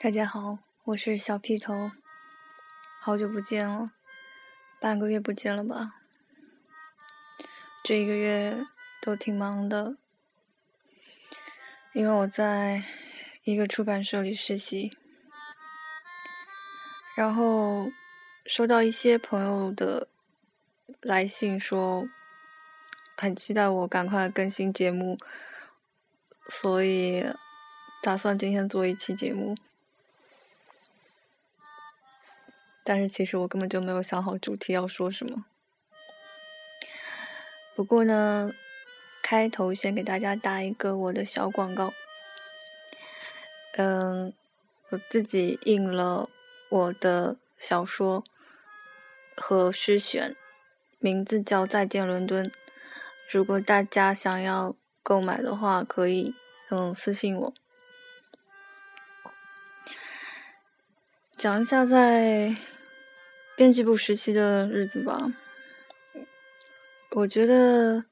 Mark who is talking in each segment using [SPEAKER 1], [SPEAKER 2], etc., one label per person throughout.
[SPEAKER 1] 大家好，我是小屁头，好久不见了，半个月不见了吧？这一个月都挺忙的，因为我在一个出版社里实习，然后收到一些朋友的来信，说很期待我赶快更新节目，所以打算今天做一期节目。但是其实我根本就没有想好主题要说什么。不过呢，开头先给大家打一个我的小广告。嗯，我自己印了我的小说和诗选，名字叫《再见伦敦》。如果大家想要购买的话，可以嗯私信我。讲一下在。编辑部时期的日子吧，我觉得，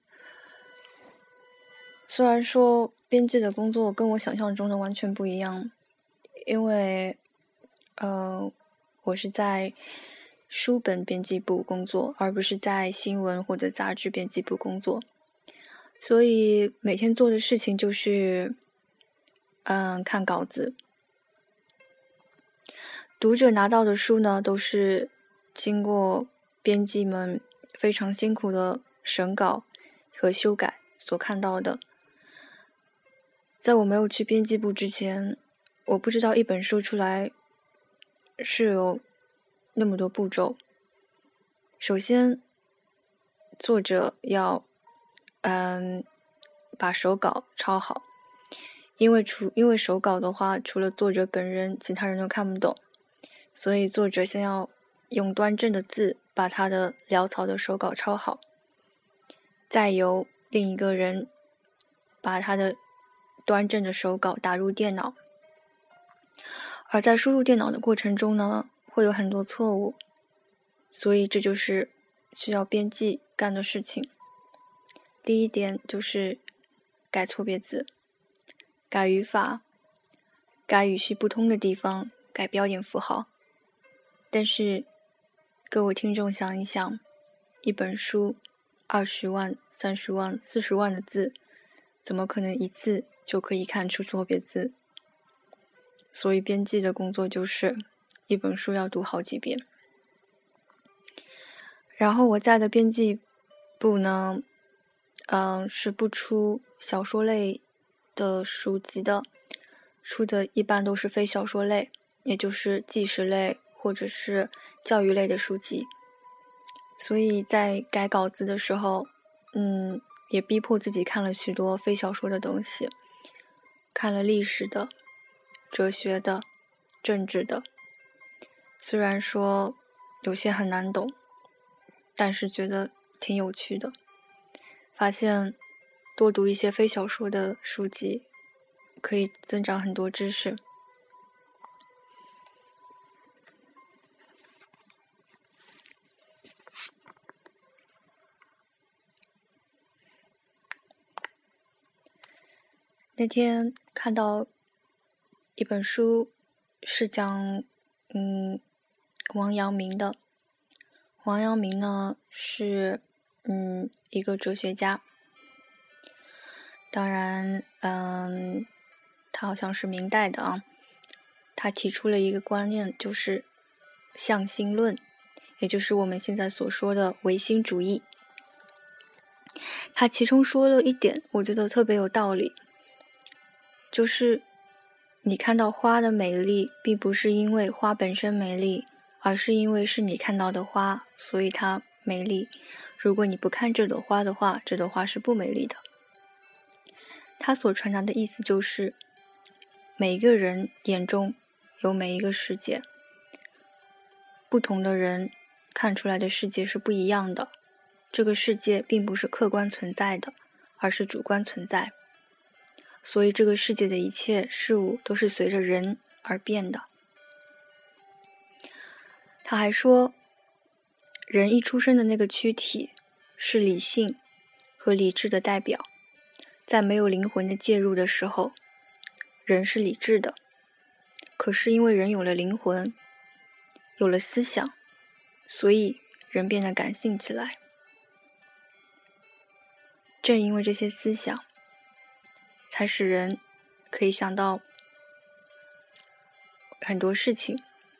[SPEAKER 1] 虽然说编辑的工作跟我想象中的完全不一样，因为，呃，我是在书本编辑部工作，而不是在新闻或者杂志编辑部工作，所以每天做的事情就是，嗯，看稿子，读者拿到的书呢都是。经过编辑们非常辛苦的审稿和修改所看到的，在我没有去编辑部之前，我不知道一本书出来是有那么多步骤。首先，作者要嗯把手稿抄好，因为除因为手稿的话，除了作者本人，其他人都看不懂，所以作者先要。用端正的字把他的潦草的手稿抄好，再由另一个人把他的端正的手稿打入电脑。而在输入电脑的过程中呢，会有很多错误，所以这就是需要编辑干的事情。第一点就是改错别字、改语法、改语序不通的地方、改标点符号，但是。各位听众想一想，一本书二十万、三十万、四十万的字，怎么可能一次就可以看出错别字？所以编辑的工作就是一本书要读好几遍。然后我在的编辑部呢，嗯，是不出小说类的书籍的，出的一般都是非小说类，也就是纪实类。或者是教育类的书籍，所以在改稿子的时候，嗯，也逼迫自己看了许多非小说的东西，看了历史的、哲学的、政治的。虽然说有些很难懂，但是觉得挺有趣的。发现多读一些非小说的书籍，可以增长很多知识。那天看到一本书，是讲嗯王阳明的。王阳明呢是嗯一个哲学家，当然嗯他好像是明代的啊。他提出了一个观念，就是向心论，也就是我们现在所说的唯心主义。他其中说了一点，我觉得特别有道理。就是你看到花的美丽，并不是因为花本身美丽，而是因为是你看到的花，所以它美丽。如果你不看这朵花的话，这朵花是不美丽的。他所传达的意思就是，每一个人眼中有每一个世界，不同的人看出来的世界是不一样的。这个世界并不是客观存在的，而是主观存在。所以，这个世界的一切事物都是随着人而变的。他还说，人一出生的那个躯体是理性和理智的代表，在没有灵魂的介入的时候，人是理智的；可是因为人有了灵魂，有了思想，所以人变得感性起来。正因为这些思想，才使人可以想到很多事情，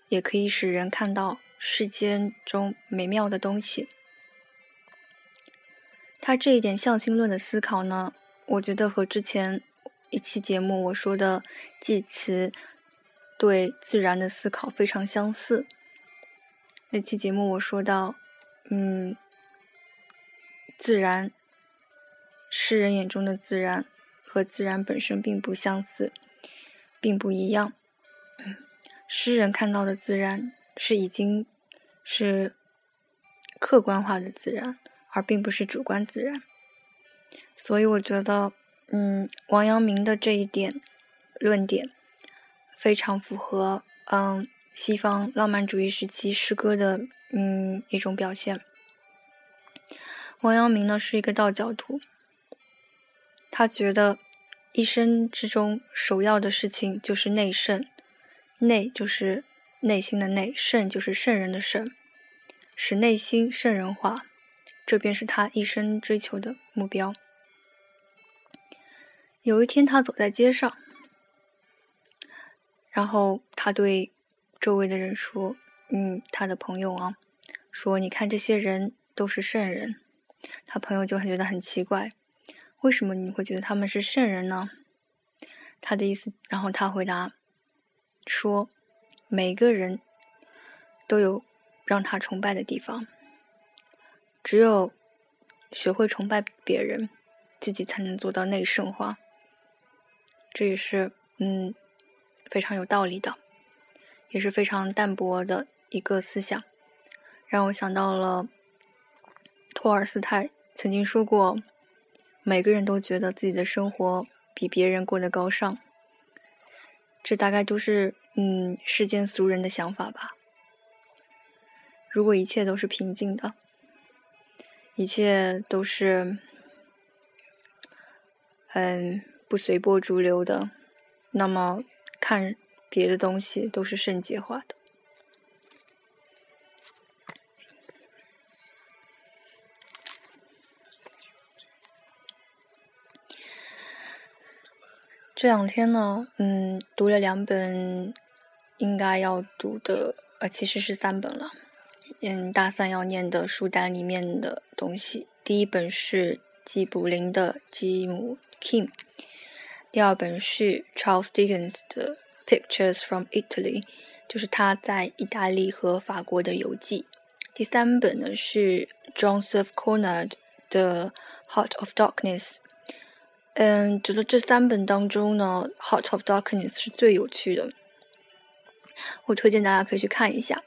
[SPEAKER 1] 也可以使人看到世间中美妙的东西。他这一点象心论的思考呢，我觉得和之前一期节目我说的祭词对自然的思考非常相似。那期节目我说到，嗯，自然，诗人眼中的自然和自然本身并不相似，并不一样。诗人看到的自然是已经是客观化的自然。而并不是主观自然，所以我觉得，嗯，王阳明的这一点论点非常符合，嗯，西方浪漫主义时期诗歌的，嗯，一种表现。王阳明呢是一个道教徒，他觉得一生之中首要的事情就是内圣，内就是内心的内，圣就是圣人的圣，使内心圣人化。这便是他一生追求的目标。有一天，他走在街上，然后他对周围的人说：“嗯，他的朋友啊，说你看这些人都是圣人。”他朋友就很觉得很奇怪，为什么你会觉得他们是圣人呢？他的意思，然后他回答说：“每个人都有让他崇拜的地方。”只有学会崇拜别人，自己才能做到内圣化。这也是嗯非常有道理的，也是非常淡泊的一个思想，让我想到了托尔斯泰曾经说过：“每个人都觉得自己的生活比别人过得高尚。”这大概都是嗯世间俗人的想法吧。如果一切都是平静的。一切都是，嗯，不随波逐流的。那么，看别的东西都是圣洁化的。这两天呢，嗯，读了两本应该要读的，呃，其实是三本了。嗯，大三要念的书单里面的东西，第一本是吉卜林的《吉姆 Kim》，第二本是 Charles Dickens 的《Pictures from Italy》，就是他在意大利和法国的游记。第三本呢是 Joseph Conrad 的《Heart of Darkness》。嗯，觉得这三本当中呢，《Heart of Darkness》是最有趣的，我推荐大家可以去看一下。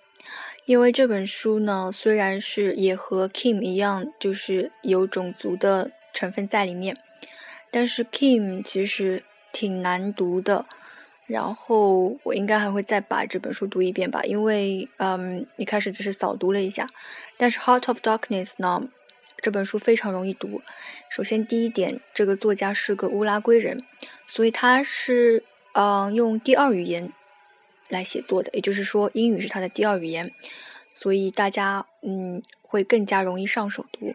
[SPEAKER 1] 因为这本书呢，虽然是也和 Kim 一样，就是有种族的成分在里面，但是 Kim 其实挺难读的。然后我应该还会再把这本书读一遍吧，因为嗯，一开始只是扫读了一下。但是《Heart of Darkness》呢，这本书非常容易读。首先第一点，这个作家是个乌拉圭人，所以他是嗯用第二语言。来写作的，也就是说，英语是他的第二语言，所以大家嗯会更加容易上手读。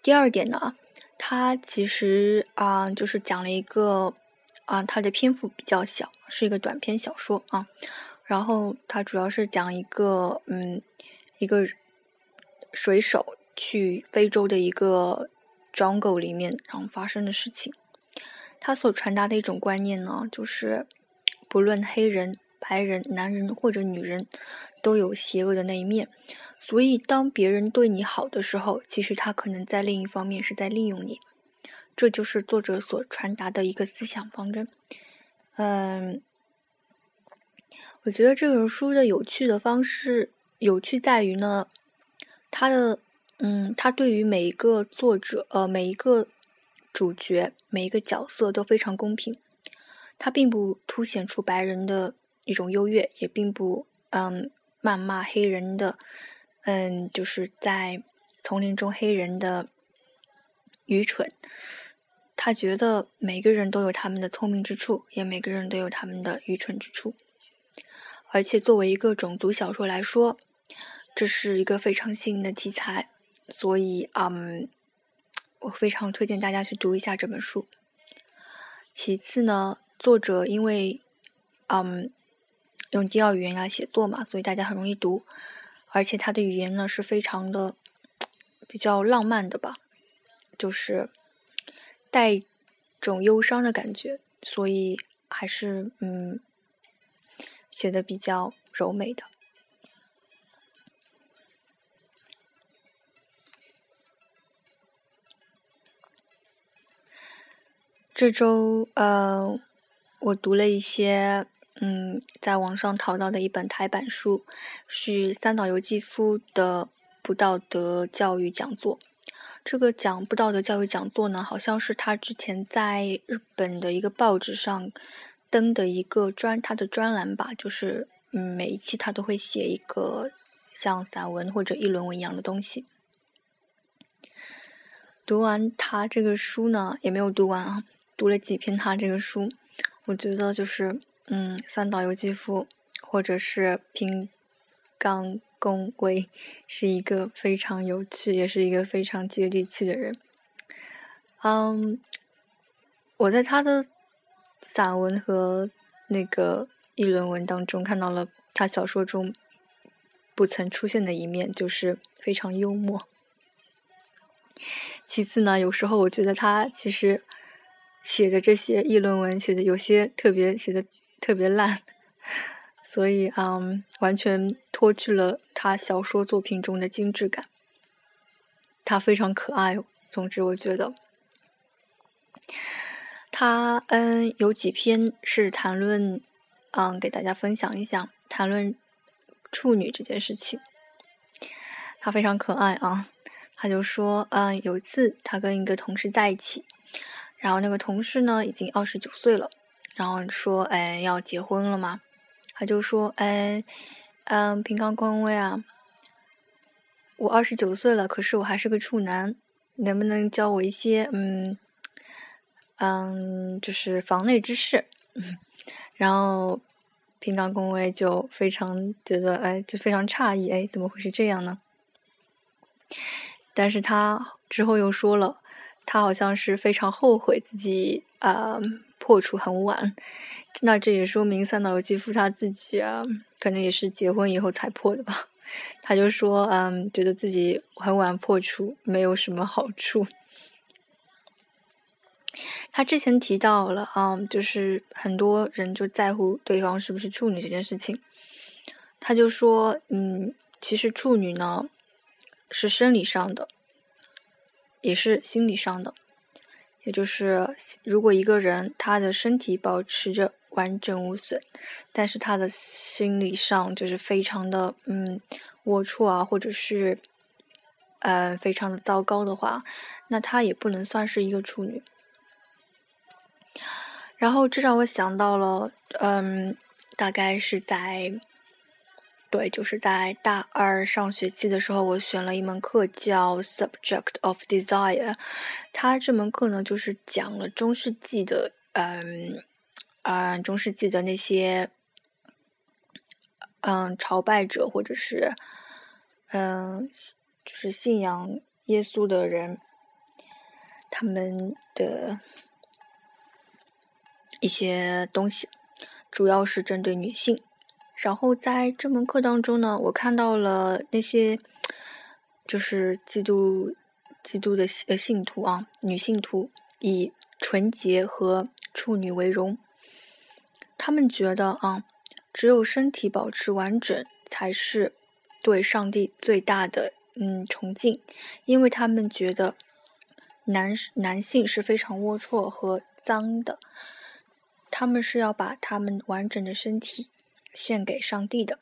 [SPEAKER 1] 第二点呢，他其实啊就是讲了一个啊，他的篇幅比较小，是一个短篇小说啊，然后他主要是讲一个嗯一个水手去非洲的一个 jungle 里面然后发生的事情。他所传达的一种观念呢，就是。不论黑人、白人、男人或者女人，都有邪恶的那一面。所以，当别人对你好的时候，其实他可能在另一方面是在利用你。这就是作者所传达的一个思想方针。嗯，我觉得这本书的有趣的方式，有趣在于呢，它的嗯，他对于每一个作者，呃，每一个主角，每一个角色都非常公平。他并不凸显出白人的一种优越，也并不嗯谩骂黑人的，嗯就是在丛林中黑人的愚蠢，他觉得每个人都有他们的聪明之处，也每个人都有他们的愚蠢之处。而且作为一个种族小说来说，这是一个非常新颖的题材，所以，嗯，我非常推荐大家去读一下这本书。其次呢，作者因为，嗯，用第二语言来写作嘛，所以大家很容易读，而且他的语言呢是非常的比较浪漫的吧，就是带种忧伤的感觉，所以还是嗯写的比较柔美的。这周，呃，我读了一些，嗯，在网上淘到的一本台版书，是三岛由纪夫的不道德教育讲座。这个讲不道德教育讲座呢，好像是他之前在日本的一个报纸上登的一个专他的专栏吧，就是嗯，每一期他都会写一个像散文或者议论文一样的东西。读完他这个书呢，也没有读完啊。读了几篇他这个书，我觉得就是，嗯，三岛由纪夫或者是平冈公威是一个非常有趣，也是一个非常接地气的人。嗯，我在他的散文和那个议论文当中看到了他小说中不曾出现的一面，就是非常幽默。其次呢，有时候我觉得他其实。写的这些议论文写的有些特别写的特别烂，所以嗯，完全脱去了他小说作品中的精致感。他非常可爱，总之我觉得他嗯有几篇是谈论嗯给大家分享一下谈论处女这件事情。他非常可爱啊，他就说嗯有一次他跟一个同事在一起。然后那个同事呢，已经二十九岁了，然后说，哎，要结婚了嘛？他就说，哎，嗯，平冈光威啊，我二十九岁了，可是我还是个处男，能不能教我一些，嗯，嗯，就是房内之事？然后平冈公威就非常觉得，哎，就非常诧异，哎，怎么会是这样呢？但是他之后又说了。他好像是非常后悔自己啊破处很晚，那这也说明三岛由纪夫他自己啊，可能也是结婚以后才破的吧。他就说，嗯，觉得自己很晚破处没有什么好处。他之前提到了啊，就是很多人就在乎对方是不是处女这件事情。他就说，嗯，其实处女呢是生理上的。也是心理上的，也就是如果一个人他的身体保持着完整无损，但是他的心理上就是非常的嗯龌龊啊，或者是呃非常的糟糕的话，那他也不能算是一个处女。然后这让我想到了，嗯，大概是在。对，就是在大二上学期的时候，我选了一门课叫 Subject of Desire。它这门课呢，就是讲了中世纪的，嗯，嗯，中世纪的那些，嗯，朝拜者或者是，嗯，就是信仰耶稣的人，他们的一些东西，主要是针对女性。然后在这门课当中呢，我看到了那些就是基督基督的呃信徒啊，女信徒以纯洁和处女为荣。他们觉得啊，只有身体保持完整才是对上帝最大的嗯崇敬，因为他们觉得男男性是非常龌龊和脏的，他们是要把他们完整的身体。献给上帝的。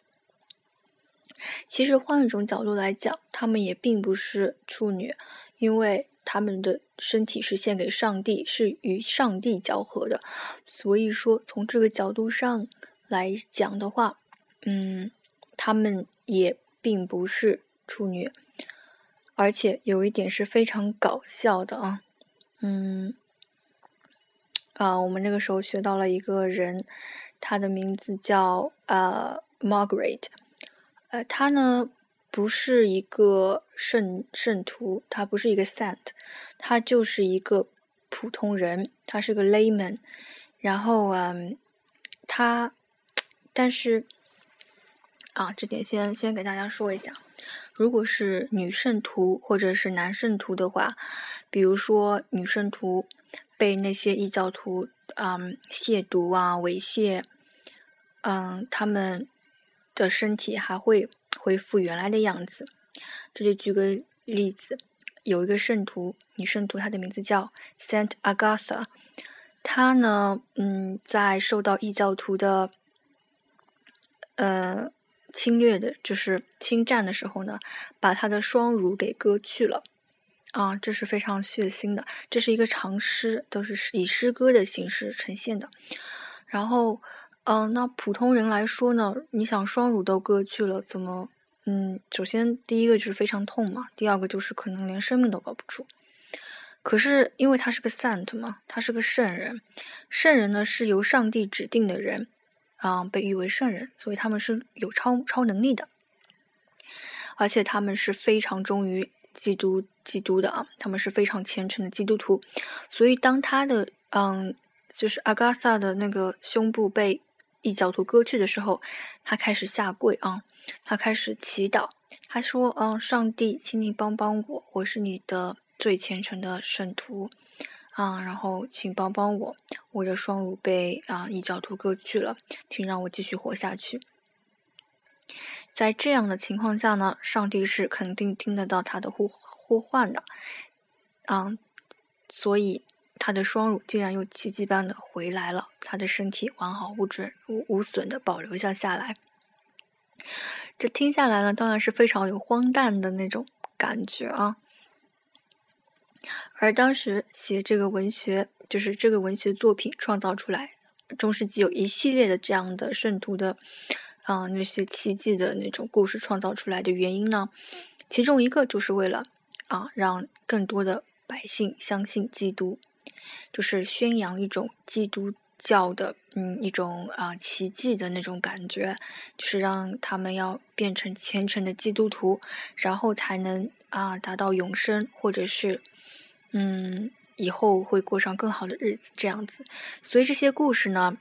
[SPEAKER 1] 其实换一种角度来讲，他们也并不是处女，因为他们的身体是献给上帝，是与上帝交合的。所以说，从这个角度上来讲的话，嗯，他们也并不是处女。而且有一点是非常搞笑的啊，嗯，啊，我们那个时候学到了一个人，他的名字叫呃 Margaret，呃，他呢不是一个圣圣徒，他不是一个 saint，他就是一个普通人，他是个 layman，然后嗯，他，但是啊，这点先先给大家说一下，如果是女圣徒或者是男圣徒的话，比如说女圣徒。被那些异教徒嗯亵渎啊猥亵，嗯他们的身体还会恢复原来的样子。这里举个例子，有一个圣徒女圣徒，她的名字叫 Saint Agatha，她呢嗯在受到异教徒的呃侵略的，就是侵占的时候呢，把她的双乳给割去了。啊，这是非常血腥的。这是一个长诗，都是以诗歌的形式呈现的。然后，嗯，那普通人来说呢，你想双乳都割去了，怎么？嗯，首先第一个就是非常痛嘛，第二个就是可能连生命都保不住。可是因为他是个 saint 嘛，他是个圣人，圣人呢是由上帝指定的人，啊，被誉为圣人，所以他们是有超超能力的，而且他们是非常忠于。基督基督的啊，他们是非常虔诚的基督徒，所以当他的嗯，就是阿嘎萨的那个胸部被异教徒割去的时候，他开始下跪啊，他开始祈祷，他说：“嗯，上帝，请你帮帮我，我是你的最虔诚的圣徒。啊，然后请帮帮我，我的双乳被啊异教徒割去了，请让我继续活下去。”在这样的情况下呢，上帝是肯定听得到他的呼呼唤的，啊，所以他的双乳竟然又奇迹般的回来了，他的身体完好无损无无损的保留下下来。这听下来呢，当然是非常有荒诞的那种感觉啊。而当时写这个文学，就是这个文学作品创造出来，中世纪有一系列的这样的圣徒的。啊，那些奇迹的那种故事创造出来的原因呢？其中一个就是为了啊，让更多的百姓相信基督，就是宣扬一种基督教的嗯一种啊奇迹的那种感觉，就是让他们要变成虔诚的基督徒，然后才能啊达到永生，或者是嗯以后会过上更好的日子这样子。所以这些故事呢。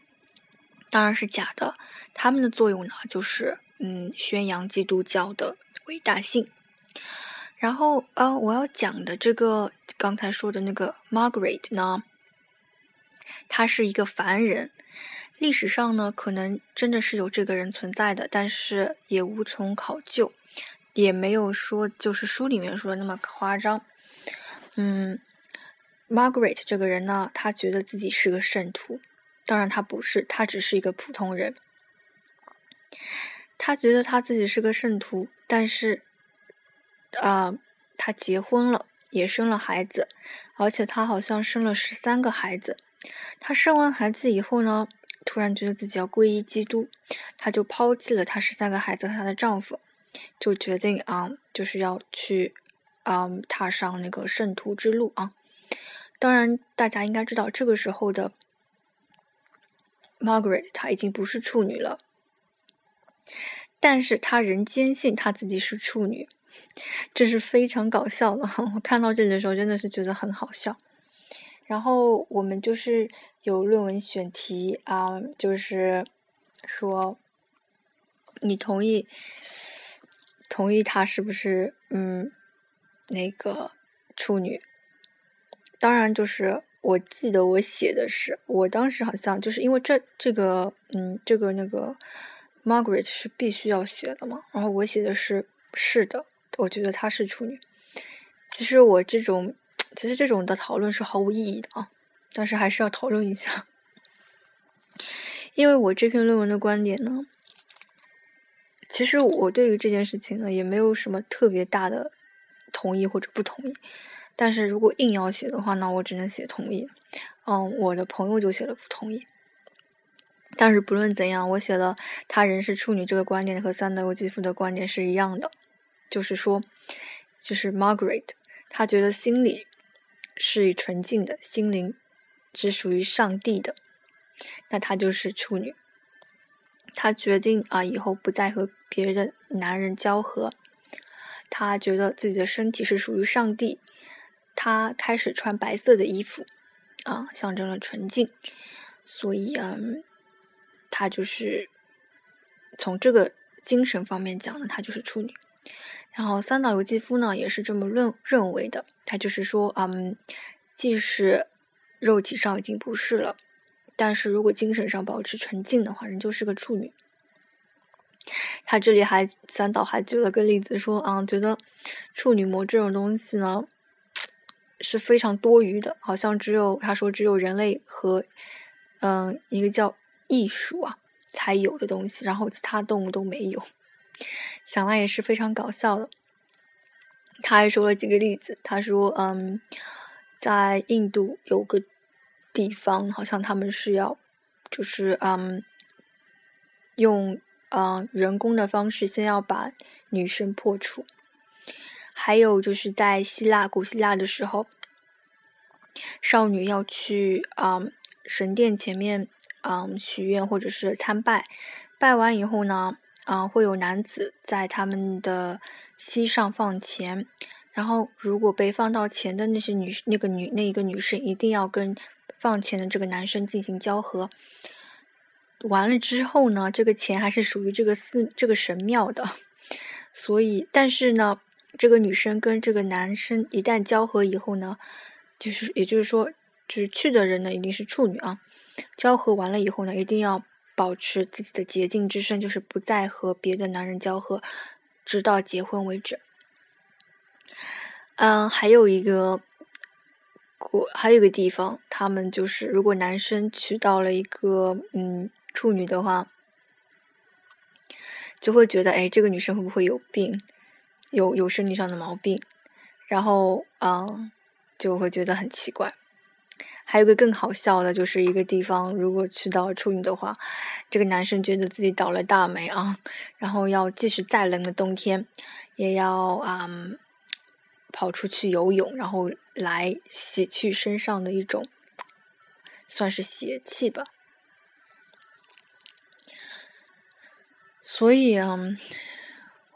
[SPEAKER 1] 当然是假的，他们的作用呢，就是嗯，宣扬基督教的伟大性。然后呃，我要讲的这个刚才说的那个 Margaret 呢，他是一个凡人，历史上呢，可能真的是有这个人存在的，但是也无从考究，也没有说就是书里面说的那么夸张。嗯，Margaret 这个人呢，他觉得自己是个圣徒。当然，他不是，他只是一个普通人。他觉得他自己是个圣徒，但是，啊，他结婚了，也生了孩子，而且他好像生了十三个孩子。他生完孩子以后呢，突然觉得自己要皈依基督，他就抛弃了他十三个孩子和她的丈夫，就决定啊，就是要去啊，踏上那个圣徒之路啊。当然，大家应该知道这个时候的。Margaret，她已经不是处女了，但是她仍坚信她自己是处女，这是非常搞笑的。我看到这里的时候真的是觉得很好笑。然后我们就是有论文选题啊，就是说你同意同意她是不是嗯那个处女？当然就是。我记得我写的是，我当时好像就是因为这这个，嗯，这个那个 Margaret 是必须要写的嘛，然后我写的是是的，我觉得她是处女。其实我这种，其实这种的讨论是毫无意义的啊，但是还是要讨论一下，因为我这篇论文的观点呢，其实我对于这件事情呢也没有什么特别大的同意或者不同意。但是如果硬要写的话，那我只能写同意。嗯，我的朋友就写了不同意。但是不论怎样，我写了他人是处女这个观点和三德欧基夫的观点是一样的，就是说，就是 Margaret，她觉得心里是纯净的，心灵只属于上帝的，那她就是处女。他决定啊，以后不再和别的男人交合。他觉得自己的身体是属于上帝。她开始穿白色的衣服，啊，象征了纯净。所以，嗯，她就是从这个精神方面讲呢，她就是处女。然后三岛由纪夫呢，也是这么认认为的。他就是说，嗯，即使肉体上已经不是了，但是如果精神上保持纯净的话，人就是个处女。他这里还三岛还举了个例子，说，啊，觉得处女膜这种东西呢是非常多余的，好像只有他说只有人类和嗯一个叫艺术啊才有的东西，然后其他动物都没有。想来也是非常搞笑的。他还说了几个例子，他说，嗯，在印度有个地方，好像他们是要，就是嗯，用嗯人工的方式，先要把女生破处。还有就是在希腊，古希腊的时候，少女要去嗯神殿前面嗯许愿或者是参拜，拜完以后呢。啊，会有男子在他们的膝上放钱，然后如果被放到钱的那些女那个女那一个女生一定要跟放钱的这个男生进行交合。完了之后呢，这个钱还是属于这个寺这个神庙的，所以但是呢，这个女生跟这个男生一旦交合以后呢，就是也就是说，就是去的人呢一定是处女啊，交合完了以后呢，一定要。保持自己的洁净之身，就是不再和别的男人交合，直到结婚为止。嗯，还有一个国，还有一个地方，他们就是如果男生娶到了一个嗯处女的话，就会觉得哎，这个女生会不会有病，有有身体上的毛病，然后嗯，就会觉得很奇怪。还有个更好笑的，就是一个地方，如果去到处女的话，这个男生觉得自己倒了大霉啊，然后要即使再冷的冬天，也要啊跑出去游泳，然后来洗去身上的一种算是邪气吧。所以啊，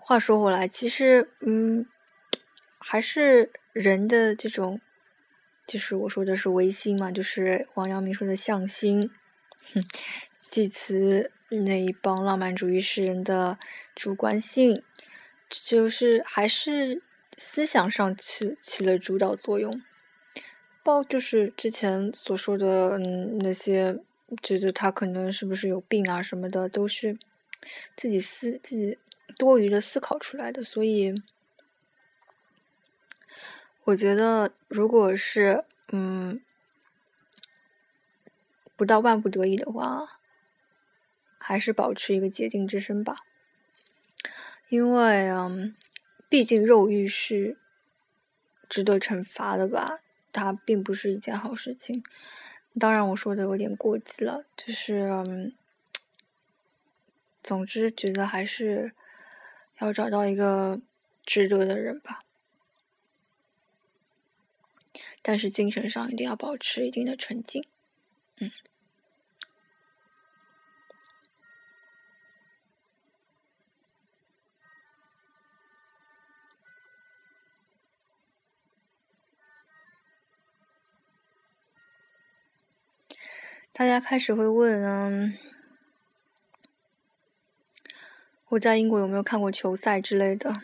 [SPEAKER 1] 话说回来，其实嗯，还是人的这种。就是我说的是唯心嘛，就是王阳明说的向心，祭词那一帮浪漫主义诗人的主观性，就是还是思想上起起了主导作用。包就是之前所说的嗯那些，觉得他可能是不是有病啊什么的，都是自己思自己多余的思考出来的，所以。我觉得，如果是嗯，不到万不得已的话，还是保持一个洁净之身吧。因为嗯，毕竟肉欲是值得惩罚的吧，它并不是一件好事情。当然，我说的有点过激了，就是嗯，总之觉得还是要找到一个值得的人吧。但是精神上一定要保持一定的纯净，嗯。大家开始会问，嗯，我在英国有没有看过球赛之类的？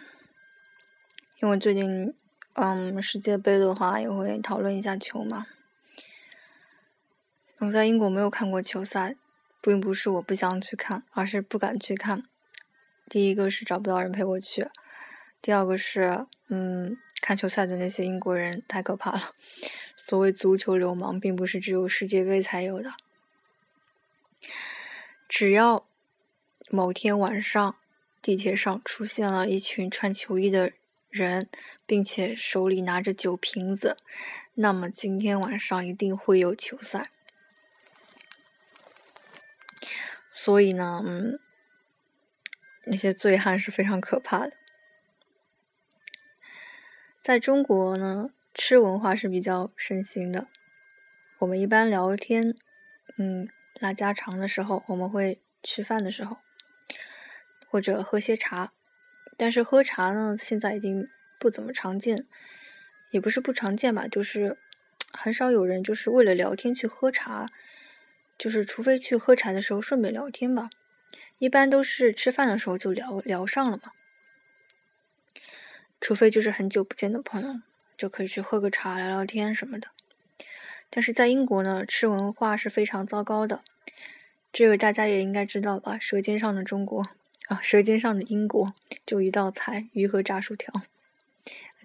[SPEAKER 1] 因为最近。嗯，世界杯的话也会讨论一下球嘛。我在英国没有看过球赛，并不是我不想去看，而是不敢去看。第一个是找不到人陪我去，第二个是，嗯，看球赛的那些英国人太可怕了。所谓足球流氓，并不是只有世界杯才有的。只要某天晚上地铁上出现了一群穿球衣的。人，并且手里拿着酒瓶子，那么今天晚上一定会有球赛。所以呢，嗯，那些醉汉是非常可怕的。在中国呢，吃文化是比较盛行的。我们一般聊天，嗯，拉家常的时候，我们会吃饭的时候，或者喝些茶。但是喝茶呢，现在已经不怎么常见，也不是不常见吧，就是 很少有人就是为了聊天去喝茶，就是除非去喝茶的时候顺便聊天吧，一般都是吃饭的时候就聊聊上了嘛。除非就是很久不见的朋友，就可以去喝个茶聊聊天什么的。但是在英国呢，吃文化是非常糟糕的，这个大家也应该知道吧？《舌尖上的中国》啊，《舌尖上的英国》就一道菜——鱼和炸薯条。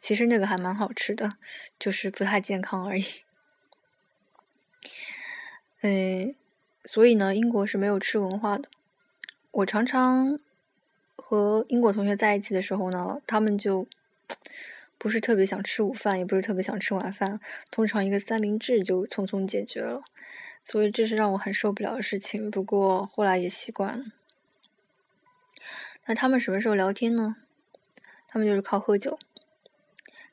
[SPEAKER 1] 其实那个还蛮好吃的，就是不太健康而已。嗯，所以呢，英国是没有吃文化的。我常常和英国同学在一起的时候呢，他们就。不是特别想吃午饭，也不是特别想吃晚饭，通常一个三明治就匆匆解决了，所以这是让我很受不了的事情。不过后来也习惯了。那他们什么时候聊天呢？他们就是靠喝酒。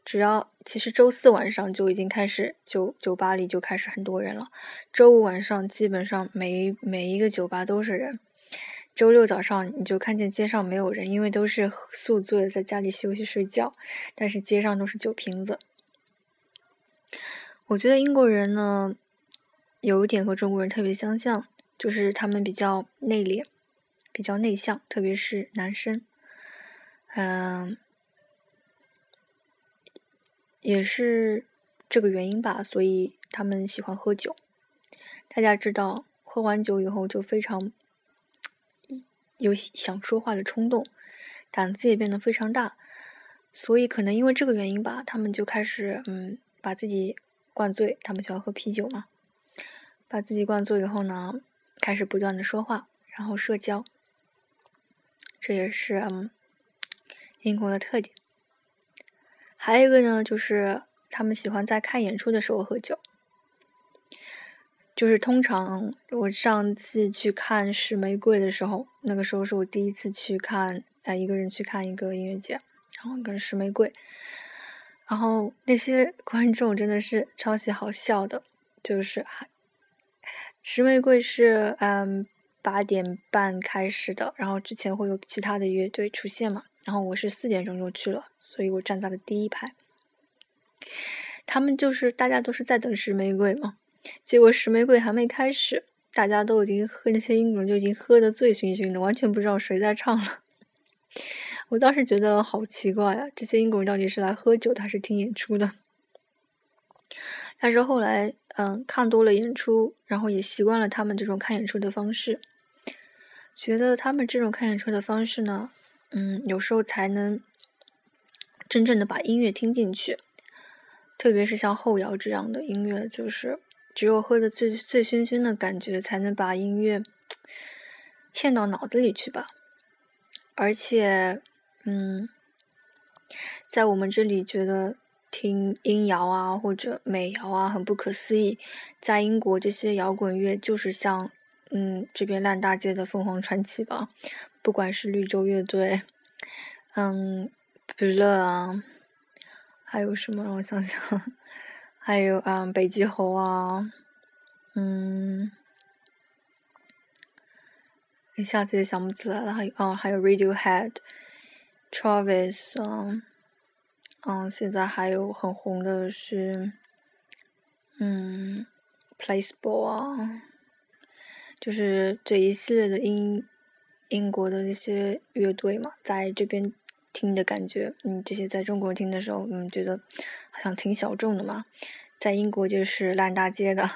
[SPEAKER 1] 只要其实周四晚上就已经开始酒酒吧里就开始很多人了，周五晚上基本上每每一个酒吧都是人。周六早上你就看见街上没有人，因为都是宿醉，在家里休息睡觉。但是街上都是酒瓶子。我觉得英国人呢，有一点和中国人特别相像，就是他们比较内敛，比较内向，特别是男生。嗯，也是这个原因吧，所以他们喜欢喝酒。大家知道，喝完酒以后就非常。有想说话的冲动，胆子也变得非常大，所以可能因为这个原因吧，他们就开始嗯把自己灌醉。他们喜欢喝啤酒嘛，把自己灌醉以后呢，开始不断的说话，然后社交，这也是嗯英国的特点。还有一个呢，就是他们喜欢在看演出的时候喝酒。就是通常我上次去看《石玫瑰》的时候，那个时候是我第一次去看，呃，一个人去看一个音乐节，然后跟《石玫瑰》，然后那些 观众真的是超级好笑的，就是《石玫瑰》是嗯八点半开始的，然后之前会有其他的乐队出现嘛，然后我是四点钟就去了，所以我站在了第一排，他们就是大家都是在等《石玫瑰》嘛。结果石玫瑰还没开始，大家都已经喝那些英国人就已经喝得醉醺醺的，完全不知道谁在唱了。我当时觉得好奇怪啊，这些英国人到底是来喝酒的还是听演出的？但是后来，嗯，看多了演出，然后也习惯了他们这种看演出的方式，觉得他们这种看演出的方式呢，嗯，有时候才能真正的把音乐听进去，特别是像后摇这样的音乐，就是。只有喝的醉醉醺醺的感觉，才能把音乐嵌到脑子里去吧。而且，嗯，在我们这里觉得听音摇啊或者美摇啊很不可思议，在英国这些摇滚乐就是像嗯这边烂大街的凤凰传奇吧，不管是绿洲乐队，嗯，Blur 啊，还有什么让我想想。还有啊，北极猴啊，嗯，一下子也想不起来了。还有哦，还有 Radiohead，Travis 啊，嗯，现在还有很红的是，嗯，Placebo 啊，就是这一系列的英英国的那些乐队嘛，在这边。听的感觉，嗯，这些在中国听的时候，嗯，觉得好像挺小众的嘛。在英国就是烂大街的，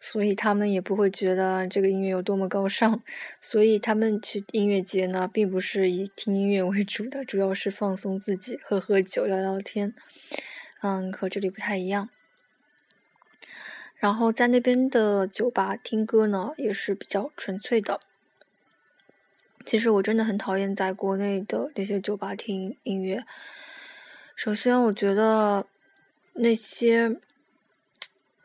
[SPEAKER 1] 所以他们也不会觉得这个音乐有多么高尚。所以他们去音乐节呢，并不是以听音乐为主的，主要是放松自己，喝喝酒，聊聊天。嗯，和这里不太一样。然后在那边的酒吧听歌呢，也是比较纯粹的。其实我真的很讨厌在国内的那些酒吧听音乐。首先，我觉得那些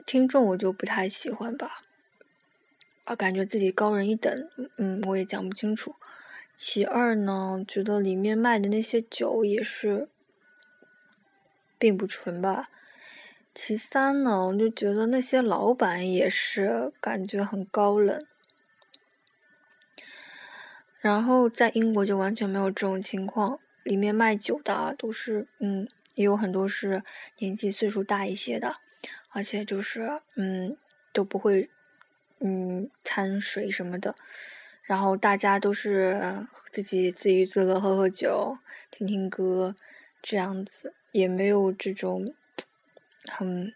[SPEAKER 1] 听众我就不太喜欢吧，啊，感觉自己高人一等，嗯，我也讲不清楚。其二呢，觉得里面卖的那些酒也是并不纯吧。其三呢，我就觉得那些老板也是感觉很高冷。然后在英国就完全没有这种情况，里面卖酒的都是，嗯，也有很多是年纪岁数大一些的，而且就是，嗯，都不会，嗯，掺水什么的。然后大家都是自己自娱自乐，喝喝酒，听听歌，这样子也没有这种很，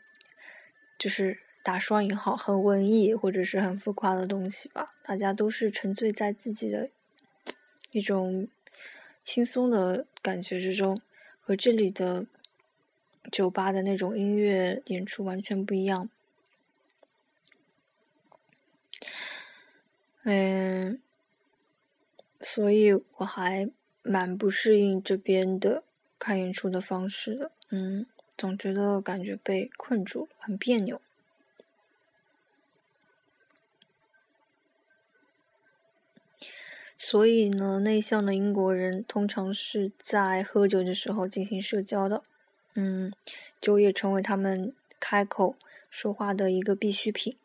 [SPEAKER 1] 就是打双引号很文艺或者是很浮夸的东西吧。大家都是沉醉在自己的。一种轻松的感觉之中，和这里的酒吧的那种音乐演出完全不一样。嗯，所以我还蛮不适应这边的看演出的方式的。嗯，总觉得感觉被困住，很别扭。所以呢，内向的英国人通常是在喝酒的时候进行社交的，嗯，酒也成为他们开口说话的一个必需品。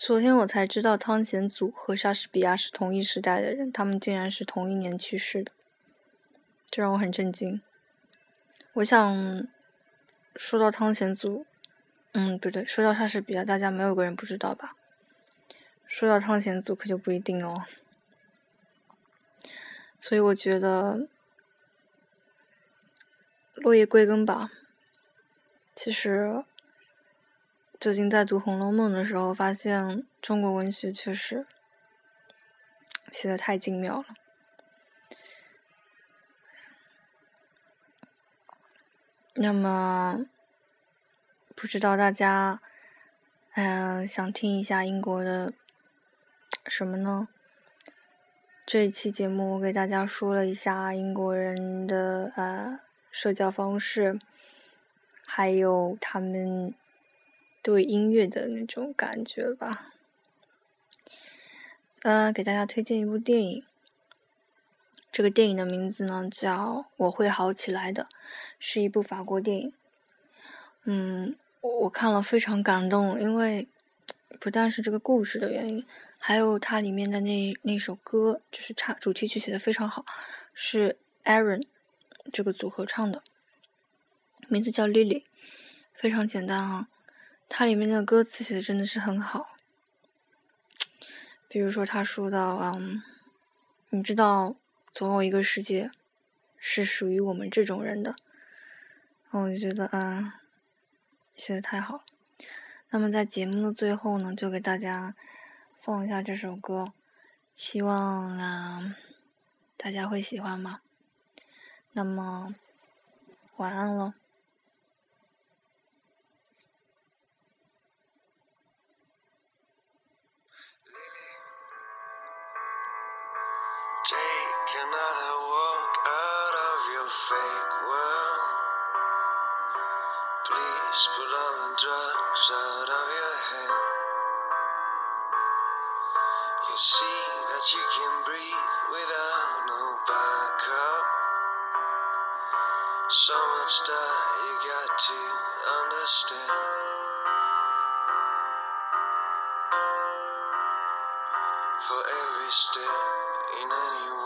[SPEAKER 1] 昨天我才知道汤显祖和莎士比亚是同一时代的人，他们竟然是同一年去世的，这让我很震惊。我想说到汤显祖，嗯，不对，说到莎士比亚，大家没有个人不知道吧？说到汤显祖，可就不一定哦。所以我觉得落叶归根吧，其实。最近在读《红楼梦》的时候，发现中国文学确实写的太精妙了。那么，不知道大家，嗯，想听一下英国的什么呢？这一期节目我给大家说了一下英国人的呃社交方式，还有他们。对音乐的那种感觉吧，呃，给大家推荐一部电影。这个电影的名字呢叫《我会好起来的》，是一部法国电影。嗯，我看了非常感动，因为不但是这个故事的原因，还有它里面的那那首歌，就是唱主题曲写的非常好，是 Aaron 这个组合唱的，名字叫 Lily，非常简单啊。它里面的歌词写的真的是很好，比如说他说到，嗯，你知道，总有一个世界是属于我们这种人的，我就觉得，嗯，写的太好。那么在节目的最后呢，就给大家放一下这首歌，希望啊大家会喜欢吧。那么，晚安了。Fake world. Please put all the drugs out of your head. You see that you can breathe without no backup. So much that you got to understand. For every step in any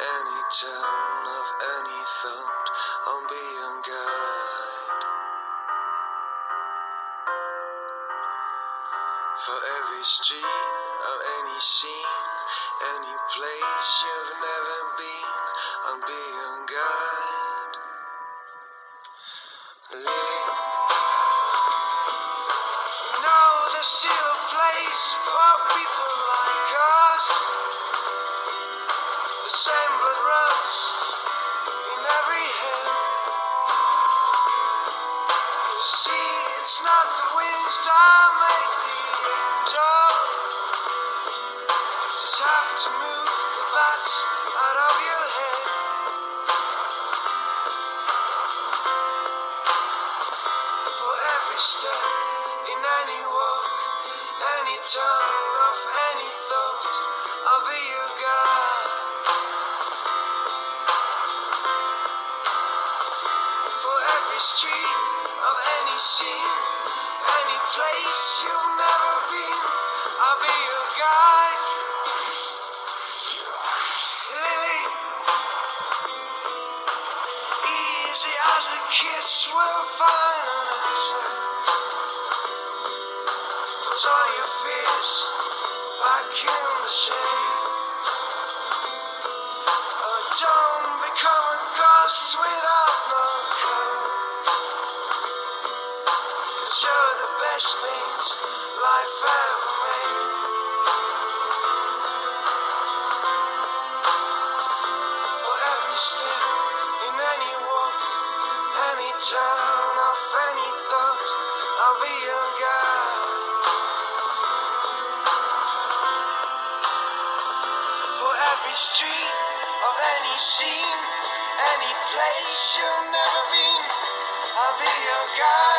[SPEAKER 1] any turn of any thought, I'll be your guide. For every street of any scene, any place you've never been, I'll be your guide. master in
[SPEAKER 2] any walk, any turn of any thought I'll be your guide. For every street of any city. be a god.